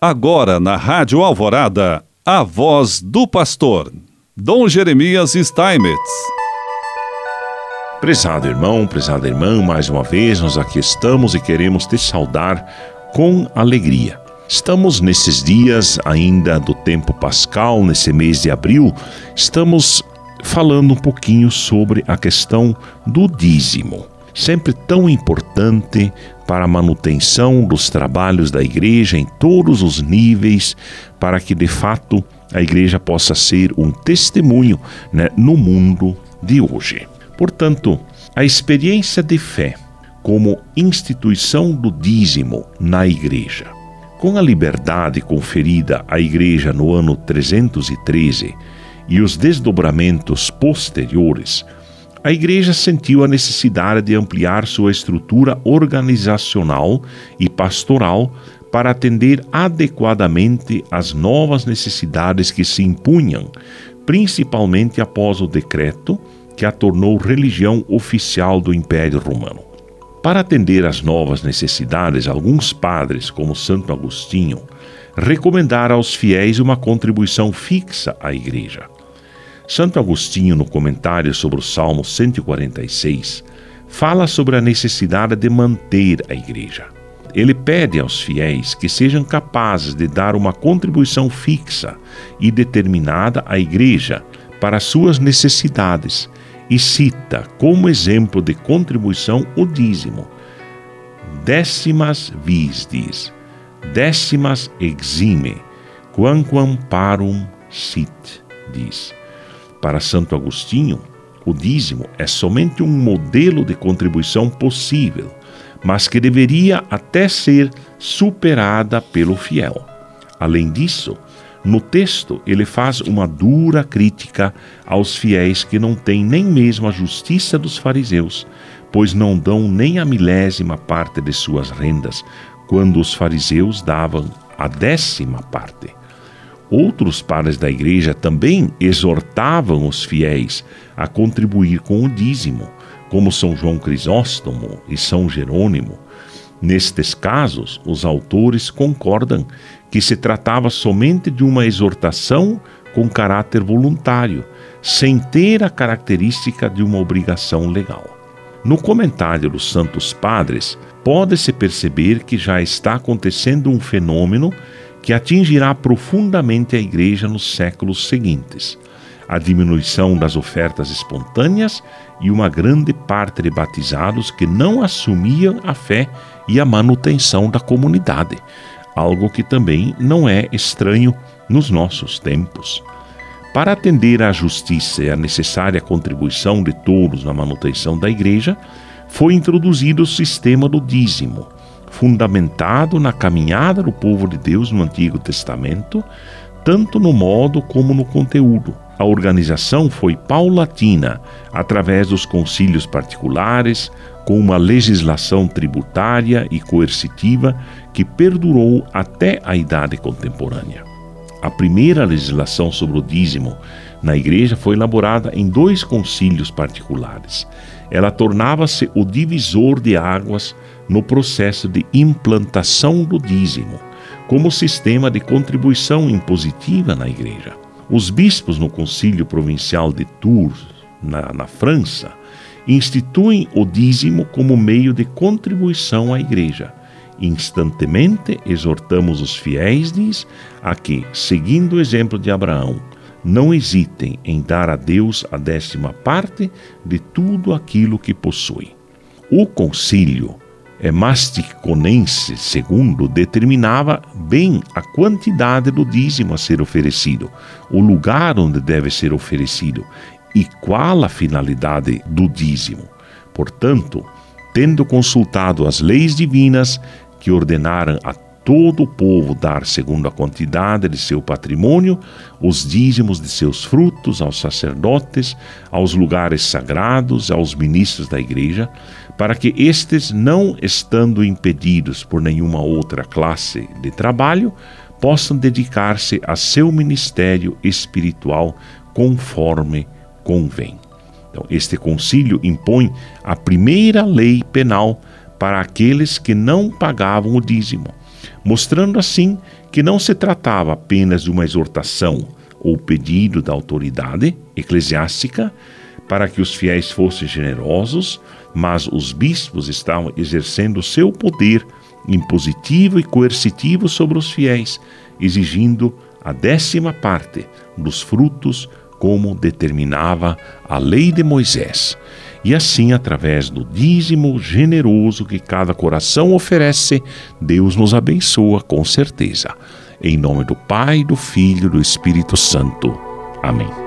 Agora na Rádio Alvorada, a voz do pastor, Dom Jeremias Steinmetz. Prezado irmão, prezada irmã, mais uma vez nós aqui estamos e queremos te saudar com alegria. Estamos nesses dias ainda do tempo pascal, nesse mês de abril, estamos falando um pouquinho sobre a questão do dízimo sempre tão importante para a manutenção dos trabalhos da igreja em todos os níveis, para que de fato a igreja possa ser um testemunho né, no mundo de hoje. Portanto, a experiência de fé como instituição do dízimo na igreja, com a liberdade conferida à igreja no ano 313 e os desdobramentos posteriores, a igreja sentiu a necessidade de ampliar sua estrutura organizacional e pastoral para atender adequadamente às novas necessidades que se impunham, principalmente após o decreto que a tornou religião oficial do Império Romano. Para atender às novas necessidades, alguns padres, como Santo Agostinho, recomendaram aos fiéis uma contribuição fixa à igreja. Santo Agostinho, no comentário sobre o Salmo 146, fala sobre a necessidade de manter a igreja. Ele pede aos fiéis que sejam capazes de dar uma contribuição fixa e determinada à igreja para suas necessidades e cita como exemplo de contribuição o dízimo. Décimas vis diz, décimas exime, quamquam parum sit, diz. Para Santo Agostinho, o dízimo é somente um modelo de contribuição possível, mas que deveria até ser superada pelo fiel. Além disso, no texto ele faz uma dura crítica aos fiéis que não têm nem mesmo a justiça dos fariseus, pois não dão nem a milésima parte de suas rendas, quando os fariseus davam a décima parte. Outros padres da igreja também exortavam os fiéis a contribuir com o dízimo, como São João Crisóstomo e São Jerônimo. Nestes casos, os autores concordam que se tratava somente de uma exortação com caráter voluntário, sem ter a característica de uma obrigação legal. No comentário dos Santos Padres, pode-se perceber que já está acontecendo um fenômeno que atingirá profundamente a Igreja nos séculos seguintes. A diminuição das ofertas espontâneas e uma grande parte de batizados que não assumiam a fé e a manutenção da comunidade, algo que também não é estranho nos nossos tempos. Para atender à justiça e à necessária contribuição de todos na manutenção da Igreja, foi introduzido o sistema do dízimo, fundamentado na caminhada do povo de Deus no Antigo Testamento, tanto no modo como no conteúdo. A organização foi paulatina, através dos concílios particulares, com uma legislação tributária e coercitiva que perdurou até a idade contemporânea. A primeira legislação sobre o dízimo na igreja foi elaborada em dois concílios particulares. Ela tornava-se o divisor de águas no processo de implantação do dízimo, como sistema de contribuição impositiva na igreja. Os bispos no Concílio Provincial de Tours, na, na França, instituem o dízimo como meio de contribuição à igreja. Instantemente exortamos os fiéis, diz, a que, seguindo o exemplo de Abraão, não hesitem em dar a Deus a décima parte de tudo aquilo que possuem. O concílio é, Masticonense II determinava bem a quantidade do dízimo a ser oferecido, o lugar onde deve ser oferecido e qual a finalidade do dízimo. Portanto, tendo consultado as leis divinas que ordenaram a todo o povo dar segundo a quantidade de seu patrimônio, os dízimos de seus frutos aos sacerdotes, aos lugares sagrados, aos ministros da igreja, para que estes, não estando impedidos por nenhuma outra classe de trabalho, possam dedicar-se a seu ministério espiritual conforme convém. Então, este concílio impõe a primeira lei penal para aqueles que não pagavam o dízimo mostrando assim que não se tratava apenas de uma exortação ou pedido da autoridade eclesiástica para que os fiéis fossem generosos, mas os bispos estavam exercendo seu poder impositivo e coercitivo sobre os fiéis, exigindo a décima parte dos frutos, como determinava a lei de Moisés. E assim, através do dízimo generoso que cada coração oferece, Deus nos abençoa com certeza. Em nome do Pai, do Filho e do Espírito Santo. Amém.